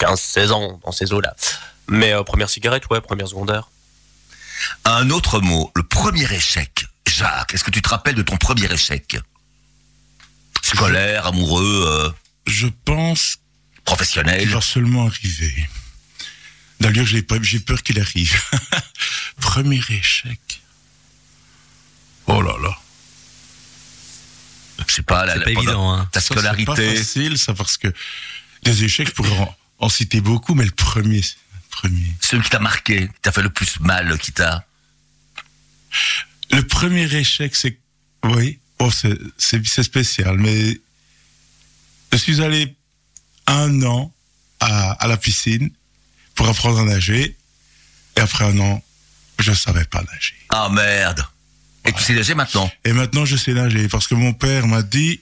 15-16 ans, dans ces eaux-là. Mais euh, première cigarette, ouais, première secondaire. Un autre mot, le premier échec. Jacques, est-ce que tu te rappelles de ton premier échec Scolaire, amoureux, euh, Je pense qu'il professionnel va seulement arriver. D'ailleurs, j'ai peur qu'il arrive. Premier échec. Oh là là. Je sais pas, la, C'est la- pas évident, hein. ta Ça, C'est pas scolarité. facile, ça, parce que les échecs, je pourrais en, en citer beaucoup, mais le premier, premier. Celui qui t'a marqué, qui t'a fait le plus mal, qui t'a... Le premier échec, c'est, oui, oh, c'est, c'est, c'est spécial, mais je suis allé un an à, à la piscine pour apprendre à nager, et après un an, je savais pas nager. Ah merde Et tu sais nager maintenant? Et maintenant, je sais nager parce que mon père m'a dit,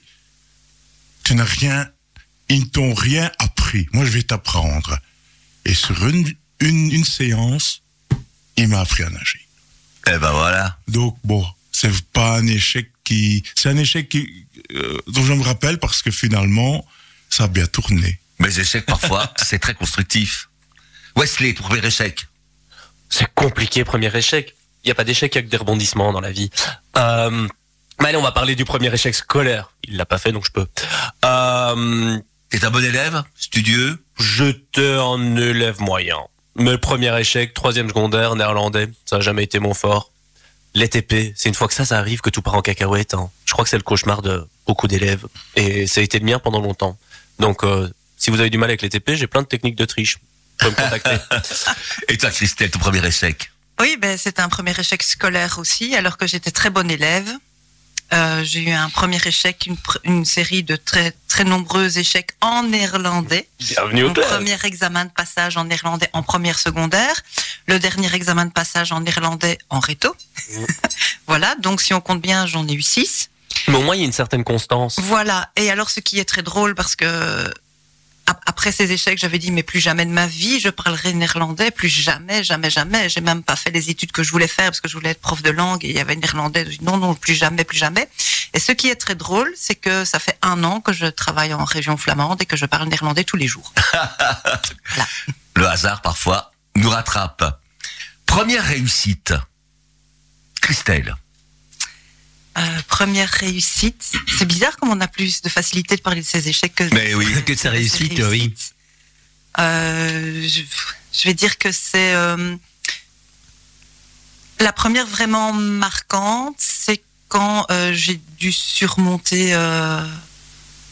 tu n'as rien, ils ne t'ont rien appris. Moi, je vais t'apprendre. Et sur une, une, une séance, il m'a appris à nager. Eh ben voilà. Donc, bon, c'est pas un échec qui, c'est un échec qui, euh, dont je me rappelle parce que finalement, ça a bien tourné. Mais les échecs, parfois, c'est très constructif. Wesley, ton premier échec C'est compliqué, premier échec. Il n'y a pas d'échec avec des rebondissements dans la vie. Euh, mais allez, on va parler du premier échec scolaire. Il l'a pas fait, donc je peux. Euh, T'es un bon élève Studieux J'étais un élève moyen. Mais le premier échec, troisième secondaire, néerlandais, ça n'a jamais été mon fort. Les TP, c'est une fois que ça, ça arrive que tout part en cacahuète. hein. Je crois que c'est le cauchemar de beaucoup d'élèves. Et ça a été le mien pendant longtemps. Donc, euh, si vous avez du mal avec les TP, j'ai plein de techniques de triche. Vous pouvez me contacter. Et toi, Christelle, ton premier échec? Oui, ben, c'était un premier échec scolaire aussi, alors que j'étais très bonne élève. Euh, j'ai eu un premier échec, une, série de très, très nombreux échecs en néerlandais. Bienvenue au club. premier examen de passage en néerlandais en première secondaire. Le dernier examen de passage en néerlandais en réto. voilà, donc si on compte bien, j'en ai eu six. Mais au moins, il y a une certaine constance. Voilà, et alors ce qui est très drôle, parce que après ces échecs, j'avais dit, mais plus jamais de ma vie, je parlerai néerlandais, plus jamais, jamais, jamais. J'ai même pas fait les études que je voulais faire, parce que je voulais être prof de langue, et il y avait néerlandais. Non, non, plus jamais, plus jamais. Et ce qui est très drôle, c'est que ça fait un an que je travaille en région flamande et que je parle néerlandais tous les jours. Le hasard, parfois, nous rattrape. Première réussite. Christelle. Euh, première réussite. C'est bizarre comme on a plus de facilité de parler de ses échecs que, Mais oui. Que de sa de ses réussite, oui. réussites. Euh, je, je vais dire que c'est euh, la première vraiment marquante, c'est quand euh, j'ai dû surmonter euh,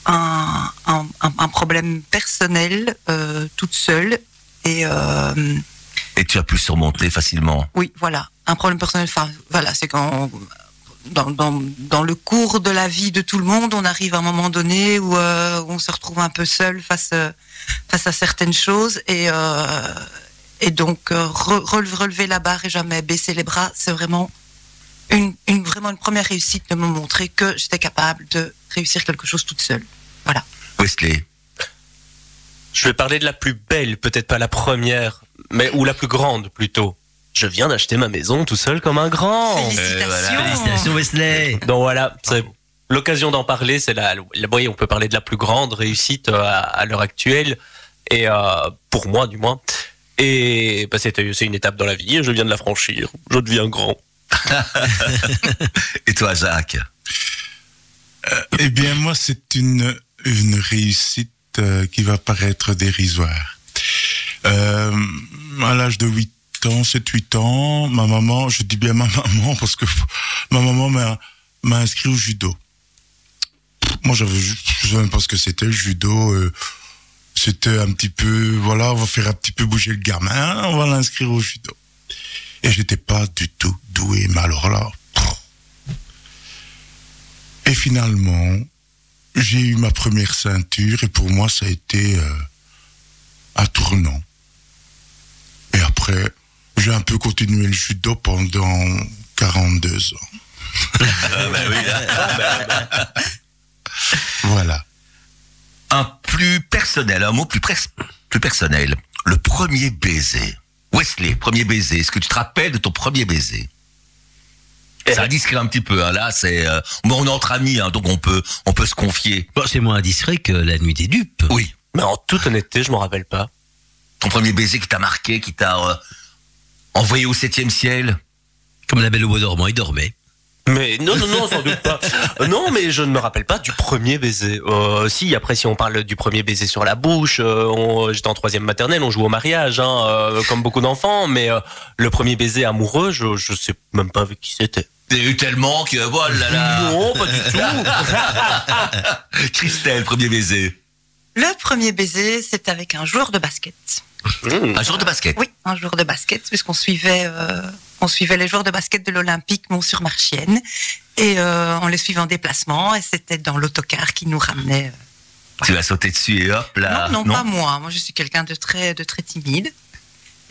un, un- un- un problème personnel euh, toute seule et euh, Et tu as pu surmonter facilement. oui, voilà, un problème personnel. Enfin, voilà, c'est quand dans, dans, dans le cours de la vie de tout le monde, on arrive à un moment donné où, euh, où on se retrouve un peu seul face euh, face à certaines choses et euh, et donc re- rele- relever la barre et jamais baisser les bras, c'est vraiment une, une vraiment une première réussite de me montrer que j'étais capable de réussir quelque chose toute seule. Voilà. Wesley. Je vais parler de la plus belle, peut-être pas la première, mais ou la plus grande plutôt. Je viens d'acheter ma maison tout seul comme un grand. Félicitations. Félicitations Wesley. Donc voilà, c'est l'occasion d'en parler. C'est la, la, oui, on peut parler de la plus grande réussite euh, à, à l'heure actuelle et euh, pour moi du moins. Et bah, c'était c'est une étape dans la vie. Je viens de la franchir. Je deviens grand. Et toi, Jacques? Eh bien, moi, c'est une, une réussite euh, qui va paraître dérisoire. Euh, à l'âge de 8 ans, 7-8 ans, ma maman, je dis bien ma maman parce que ma maman m'a, inscrit au judo. Moi, j'avais, je savais pas ce que c'était le judo. euh, c'était un petit peu, voilà, on va faire un petit peu bouger le gamin, on va l'inscrire au judo. Et j'étais pas du tout doué, mais alors là. Et finalement, j'ai eu ma première ceinture et pour moi, ça a été euh, un tournant. Et après, j'ai un peu continué le judo pendant 42 ans. Voilà. Un plus personnel, un mot plus, pres- plus personnel. Le premier baiser. Wesley, premier baiser. Est-ce que tu te rappelles de ton premier baiser? C'est indiscret un petit peu. Hein. Là, c'est. euh, bon, on est entre amis, hein, donc on peut, on peut se confier. Bon, c'est moins indiscret que la nuit des dupes. Oui. Mais en toute honnêteté, je m'en rappelle pas. Ton premier baiser qui t'a marqué, qui t'a euh, envoyé au septième ciel. Comme la belle au bois dormant, il dormait. Mais non, non, non, sans doute pas. Euh, Non, mais je ne me rappelle pas du premier baiser. Euh, si, après, si on parle du premier baiser sur la bouche, euh, on- j'étais en troisième maternelle, on joue au mariage, hein, euh, comme beaucoup d'enfants, mais euh, le premier baiser amoureux, je, je sais même pas avec qui c'était. T'as eu tellement que voilà là. Non, pas du tout. Christelle, premier baiser. Le premier baiser, c'est avec un joueur de basket. Un joueur de basket. Oui, un joueur de basket, puisqu'on suivait, euh, on suivait les joueurs de basket de l'Olympique Mont-sur-Marchienne. Et euh, on les suivait en déplacement, et c'était dans l'autocar qui nous ramenait. euh, Tu vas sauter dessus et hop là. non, non, pas moi. Moi, je suis quelqu'un de très, de très timide.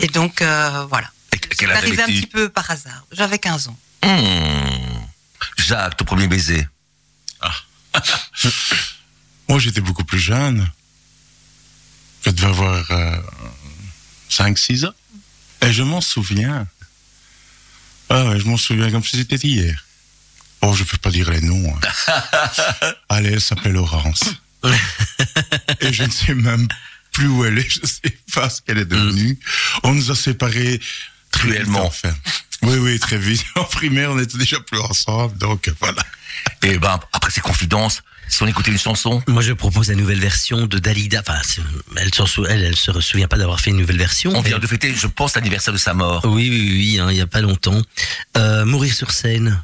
Et donc, euh, voilà. Et C'est quel âge arrivé un petit peu par hasard. J'avais 15 ans. Hmm. Jacques, ton premier baiser. Moi, j'étais beaucoup plus jeune. Je devais avoir 5-6 ans. Et je m'en souviens. Ah ouais, je m'en souviens comme si c'était hier. Oh, je peux pas dire les noms. hein. Allez, elle s'appelle Laurence. Et je ne sais même plus où elle est. Je ne sais pas ce qu'elle est devenue. On nous a séparés très vite, Cruellement. enfin. Oui, oui, très vite. En primaire, on était déjà plus ensemble. Donc, voilà. Et ben, après ces confidences, si on écoutait une chanson, Moi, je propose la nouvelle version de Dalida. Enfin, elle, elle se souvient pas d'avoir fait une nouvelle version. on vient de fêter, je pense, l'anniversaire de sa mort. Oui, oui, oui, hein, il y a pas longtemps. Euh, mourir sur scène.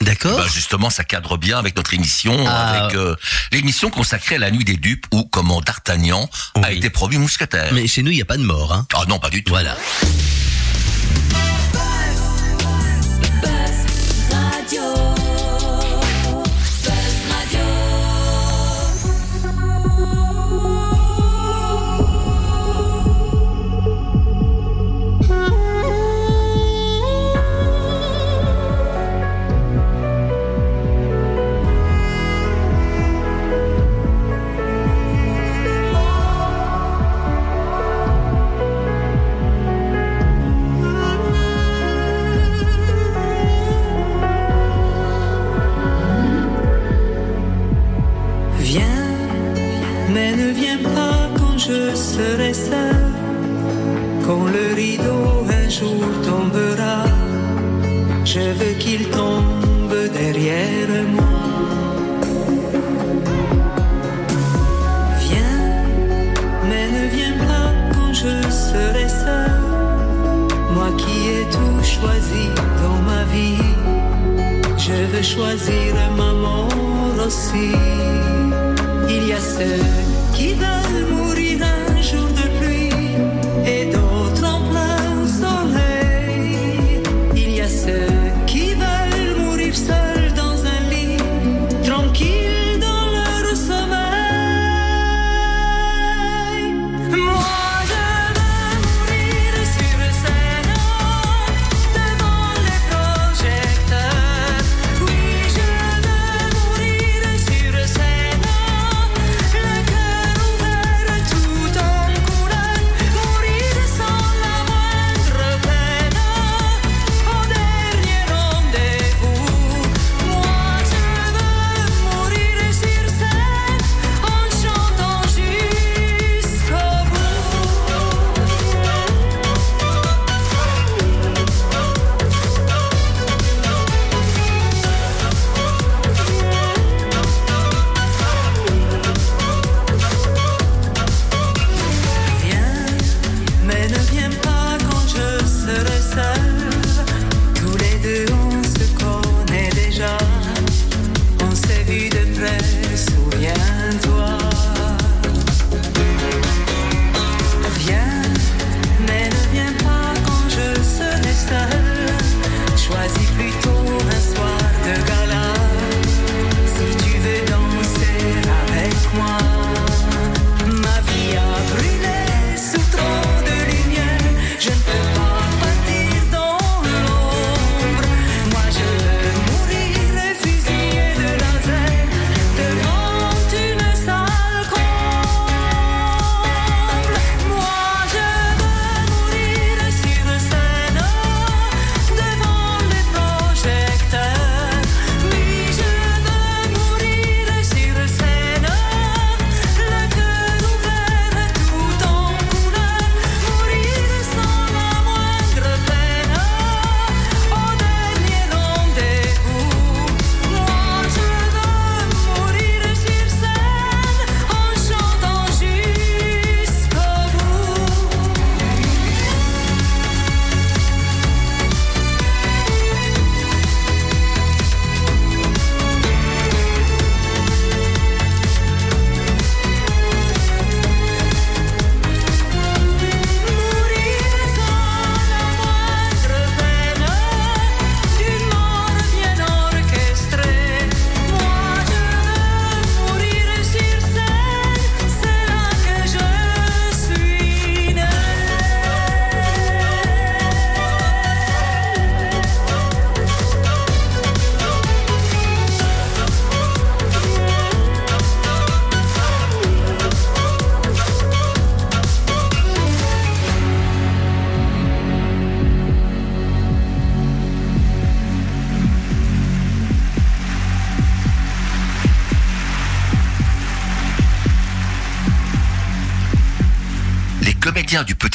D'accord. Ben, justement, ça cadre bien avec notre émission, Ah. avec euh, l'émission consacrée à la nuit des dupes, où comment D'Artagnan a été promu mousquetaire. Mais chez nous, il n'y a pas de mort. Hein. Ah non, pas du tout. Voilà. serai seul quand le rideau un jour tombera. Je veux qu'il tombe derrière moi. Viens, mais ne viens pas quand je serai seul. Moi qui ai tout choisi dans ma vie, je veux choisir ma mort aussi. Il y a ceux qui veulent mourir un jour de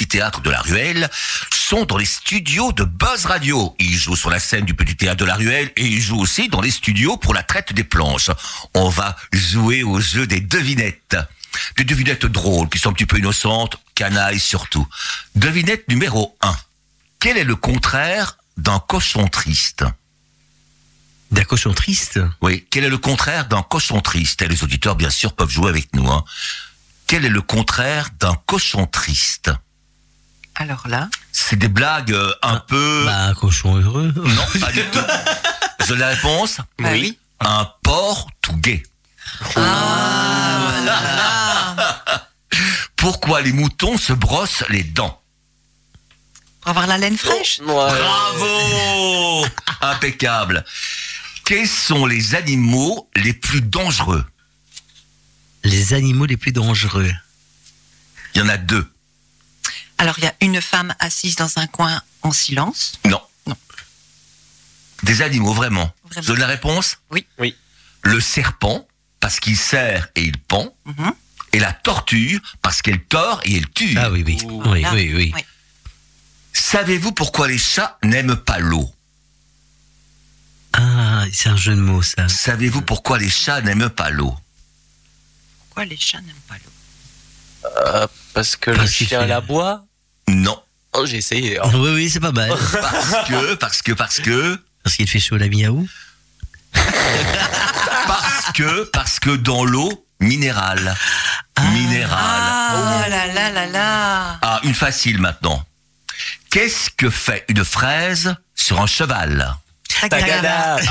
Petit Théâtre de la Ruelle sont dans les studios de Buzz Radio. Ils jouent sur la scène du Petit Théâtre de la Ruelle et ils jouent aussi dans les studios pour la traite des planches. On va jouer au jeu des devinettes. Des devinettes drôles, qui sont un petit peu innocentes, canailles surtout. Devinette numéro 1. Quel est le contraire d'un cochon triste? D'un cochon triste? Oui, quel est le contraire d'un cochon triste? Et les auditeurs, bien sûr, peuvent jouer avec nous. Hein. Quel est le contraire d'un cochon triste? Alors là, C'est des blagues euh, un peu... Bah, un cochon heureux. Non, pas du tout. Je la réponse Bah oui. Un porc tout gay. Pourquoi les moutons se brossent les dents pour avoir la laine fraîche. Bravo Impeccable. Quels sont les animaux les plus dangereux? Les animaux les plus dangereux. Il y en a deux. Alors il y a une femme assise dans un coin en silence. Non. Non. Des animaux, vraiment. Vraiment. Je donne la réponse Oui. Oui. Le serpent, parce qu'il serre et il pend. Mhm. Et la tortue, parce qu'elle tord et elle tue. Ah oui, oui. Oui, Là, oui, oui. oui. Savez-vous pourquoi les chats n'aiment pas l'eau? C'est un jeu de mots, ça. Savez-vous pourquoi les chats n'aiment pas l'eau? Pourquoi les chats n'aiment pas l'eau? Euh, parce que le Parce qu'il chien la boit Non. Oh, j'ai essayé. hein. Oui, oui, c'est pas mal. Parce que, parce que, parce que, Parce qu'il fait chaud à la miaou. parce que, parce que dans l'eau, minéral. Minéral. Ah là là là là Ah, une facile maintenant. Qu'est-ce que fait une fraise sur un cheval? Tagada.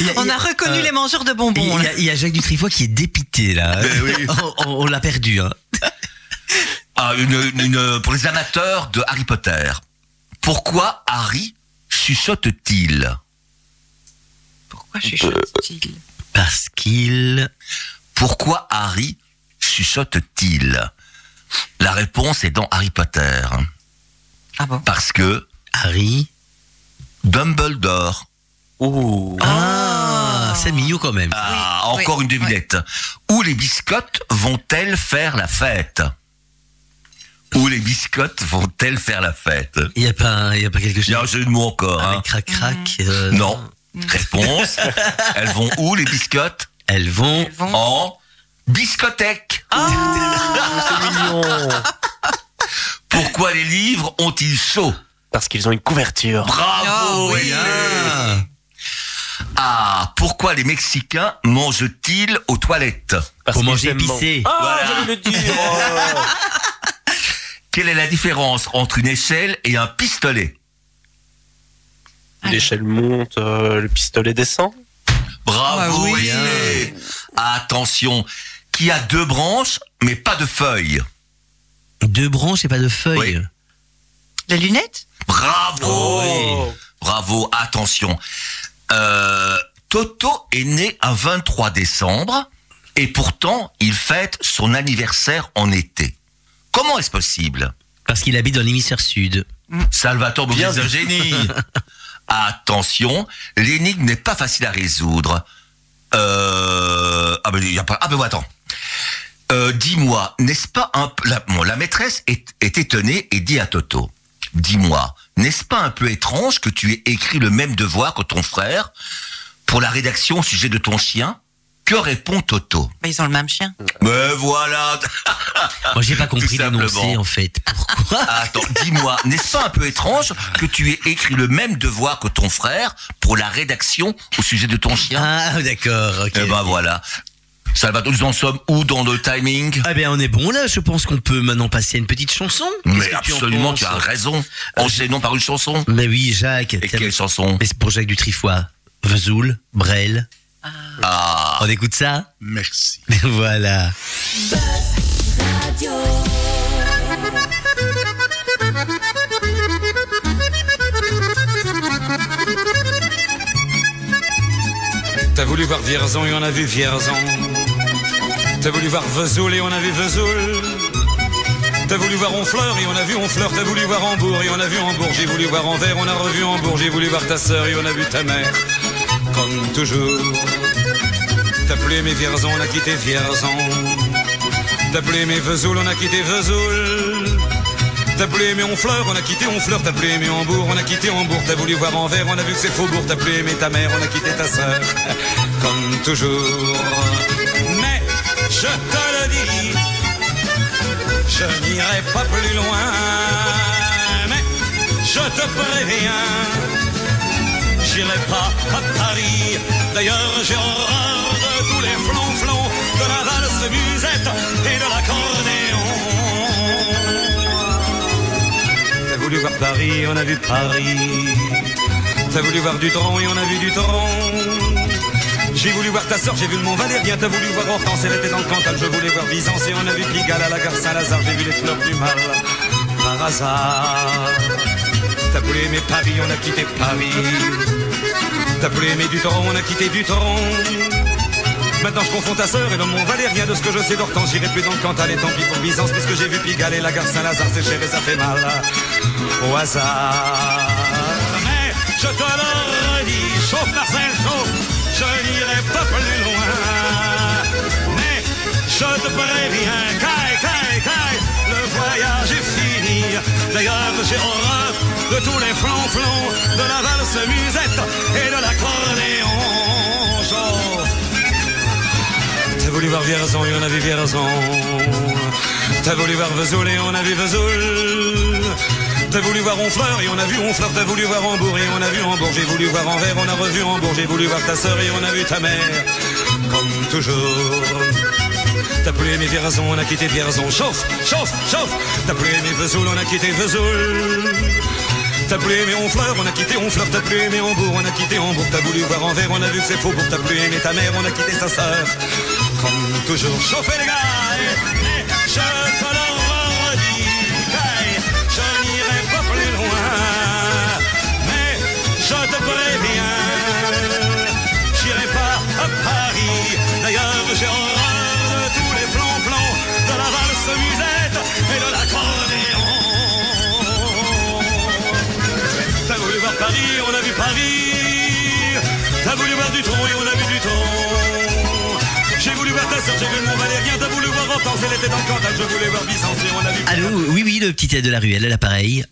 Il y a- On a a- reconnu euh, les mangeurs de Il bonbons. y, a, il y a Jacques Dutrifoy qui est dépité là. Ben oui. on on- on l'a perdu. Hein. Ah, une, une- une- pour les amateurs de Harry Potter. Pourquoi Harry chuchote-t-il? Pourquoi chuchote-t-il? Parce qu'il. Pourquoi Harry chuchote-t-il? La réponse est dans Harry Potter. Ah bon? Parce que Harry. Dumbledore. Ouh. Ah, c'est mignon quand même. Ah, Oui, encore oui, une devinette. Où les biscottes vont-elles faire la fête? Où les biscottes vont-elles faire la fête? Il y a pas, y a pas quelque Il y a un chose jeu de mots encore. hein. crac crac. euh, Non. Réponse. Elles vont où les biscottes? Elles vont. Elles vont- En biscothèque. C'est mignon. Pourquoi les livres ont-ils chaud? Parce qu'ils ont une couverture. Bravo Oh, oui. Bien. Ah, pourquoi les Mexicains mangent-ils aux toilettes? Parce Pour qu'ils manger épicé. Ah, Voilà. j'allais le dire. Oh. Quelle est la différence entre une échelle et un pistolet? L'échelle monte, euh, le pistolet descend. Bravo Ah oui. Attention, qui a deux branches mais pas de feuilles? Deux branches et pas de feuilles. Oui. Les lunettes Bravo Oh. Bravo, attention. Euh, Toto est né un 23 décembre et pourtant il fête son anniversaire en été. Comment est-ce possible Parce qu'il habite dans l'hémisphère sud. Salvatore Bien Bouvier génie. Attention, l'énigme n'est pas facile à résoudre. Euh... Ah ben, y a pas... Ah ben attends. Euh, Dis-moi, n'est-ce pas un peu... La, bon, la maîtresse est, est étonnée et dit à Toto. Dis-moi, n'est-ce pas un peu étrange que tu aies écrit le même devoir que ton frère pour la rédaction au sujet de ton chien? Que répond Toto Bah, Ils ont le même chien. Ben voilà Moi, j'ai pas compris l'énoncé en fait. Pourquoi Attends, dis-moi, n'est-ce pas un peu étrange que tu aies écrit le même devoir que ton frère pour la rédaction au sujet de ton chien? Ah, d'accord. ok. Eh ben voilà. Salvatore, nous en sommes où dans le timing? Ah ben on est bon là, je pense qu'on peut maintenant passer à une petite chanson. Mais tu absolument, tu as raison. Enchaînons par une chanson. Mais oui, Jacques. Et quelle chanson? Mais c'est pour Jacques Dutrifoy. Vesoul, Brel. Ah, On écoute ça? Merci. Voilà. T'as voulu voir Vierzon et on a vu Vierzon. T'as voulu voir Vesoul et on a vu Vesoul. T'as voulu voir Honfleur et on a vu Honfleur. T'as voulu voir Hambourg et on a vu Hambourg. J'ai voulu voir Anvers, on a revu Hambourg. J'ai voulu voir ta sœur et on a vu ta mère. Comme toujours. T'as plus aimé Vierzon, on a quitté Vierzon. T'as plus aimé Vesoul, on a quitté Vesoul. T'as plus aimé Honfleur, on a quitté Honfleur. T'as plus aimé Hambourg, on a quitté Hambourg. T'as voulu voir Anvers, on a vu que c'est Faubourg. T'as plus aimé ta mère, on a quitté ta sœur. Comme toujours. Mais je te le dis, je n'irai pas plus loin. Mais je te préviens, j'irai pas à Paris. D'ailleurs, j'ai horreur de tous les flonflons, de la valse musette et de l'accordéon. T'as voulu voir Paris, on a vu Paris. T'as voulu voir du tronc et on a vu du tronc. J'ai voulu voir ta sœur, j'ai vu le Mont Valérien. T'as voulu voir Hortense, elle était dans le Cantal. Je voulais voir Byzance et on a vu Pigalle à la gare Saint-Lazare. J'ai vu les fleurs du mal par hasard. T'as voulu aimer Paris, on a quitté Paris. Aimer du tronc, on a quitté du tronc. Maintenant je confonds ta sœur et le Mont Valérien De ce que je sais d'Hortense, j'irai plus dans le Cantal Et tant pis pour Byzance, puisque j'ai vu Pigalle et la gare Saint-Lazare C'est cher et ça fait mal. Au hasard. Mais je te le redis, chauffe Marcel, chauffe Je n'irai pas plus loin. Mais je te préviens, caille, j'ai de tous les flancs-flancs, de la valse musette et de l'accordéon. T'as voulu voir Vierzon et on a vu Vierzon. T'as voulu voir Vesoul et on a vu Vesoul. T'as voulu voir Honfleur et on a vu Honfleur. T'as voulu voir Hambourg et on a vu Hambourg. J'ai voulu voir Anvers, on a revu Hambourg. J'ai voulu voir ta sœur et on a vu ta mère. Comme toujours. T'as plus aimé Vierzon, on a quitté Vierzon. Chauffe, chauffe, chauffe. T'as plus aimé Vesoul, on a quitté Vesoul. T'as plus aimé Honfleur, on a quitté Honfleur. T'as plus aimé Hambourg, on a quitté Hambourg. T'as voulu voir Anvers, on a vu que c'est faux. T'as plus aimé ta mère, on a quitté sa sœur. Comme toujours. Chauffez les gars. Paris. T'as voulu voir du tronc et on a vu du tronc. J'ai voulu voir ta soeur, j'ai vu mon valérien. T'as voulu voir Hortense, elle était dans le Cantal. Je voulais voir Vicence et on a vu. Allô, oui, oui, le petit tête de la ruelle, l'appareil.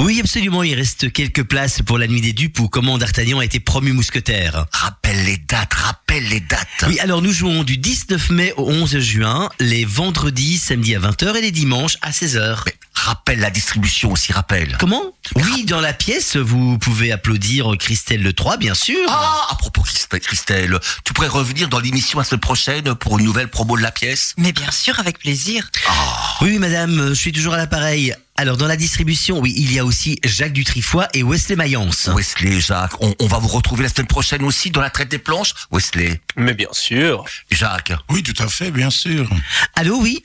Oui, absolument, il reste quelques places pour la nuit des dupes où comment D'Artagnan a été promu mousquetaire. Rappelle les dates, rappelle les dates. Oui, alors nous jouons du 19 mai au 11 juin, les vendredis, samedis à 20h et les dimanches à 16h. Mais rappelle la distribution aussi, rappelle. Comment? Oui, dans la pièce, vous pouvez applaudir Christelle Le 3, bien sûr. Ah, à propos Christelle, Christelle, tu pourrais revenir dans l'émission la semaine prochaine pour une nouvelle promo de la pièce? Mais bien sûr, avec plaisir. Oui, oui, madame, je suis toujours à l'appareil. Alors, dans la distribution, oui, il y a aussi Jacques Dutrifoy et Wesley Mayence. Wesley, Jacques, on, on va vous retrouver la semaine prochaine aussi dans la traite des planches. Wesley, Mais bien sûr. Jacques. Oui, tout à fait, bien sûr. Allô, oui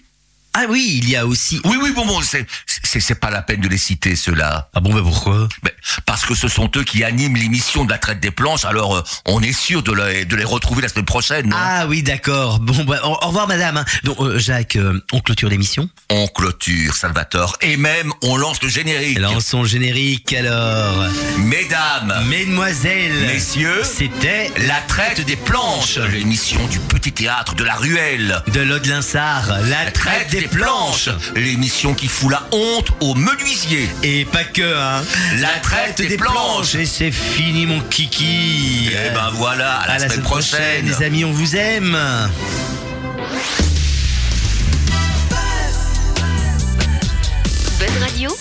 Ah oui, il y a aussi... Oui, oui, bon, bon, c'est, c'est, c'est pas la peine de les citer, ceux-là. Ah bon, bah pourquoi? Mais parce que ce sont eux qui animent l'émission de la traite des planches, alors euh, on est sûr de les, de les retrouver la semaine prochaine. Ah oui, d'accord. Bon, bah, au, au revoir, madame. hein. Donc, euh, Jacques, euh, on clôture l'émission? On clôture, Salvatore, et même on lance le générique. Lançons le générique, alors. Mesdames, Mesdemoiselles, messieurs, c'était la traite des planches, l'émission du petit théâtre de la ruelle. de l'Aude-Linsard, la traite des planches. l'émission qui fout la honte aux menuisiers. Et pas que, hein. La traite des planches. Et c'est fini, mon kiki. Eh ben voilà, à la, semaine, prochaine. Les amis, on vous aime. Buzz Radio,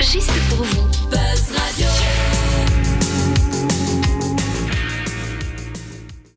juste pour vous. Buzz Radio.